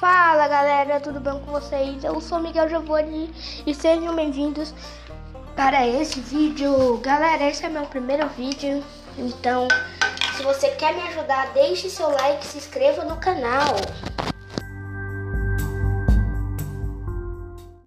Fala galera, tudo bem com vocês? Eu sou Miguel Giovanni e sejam bem-vindos para esse vídeo. Galera, esse é meu primeiro vídeo, então se você quer me ajudar, deixe seu like e se inscreva no canal.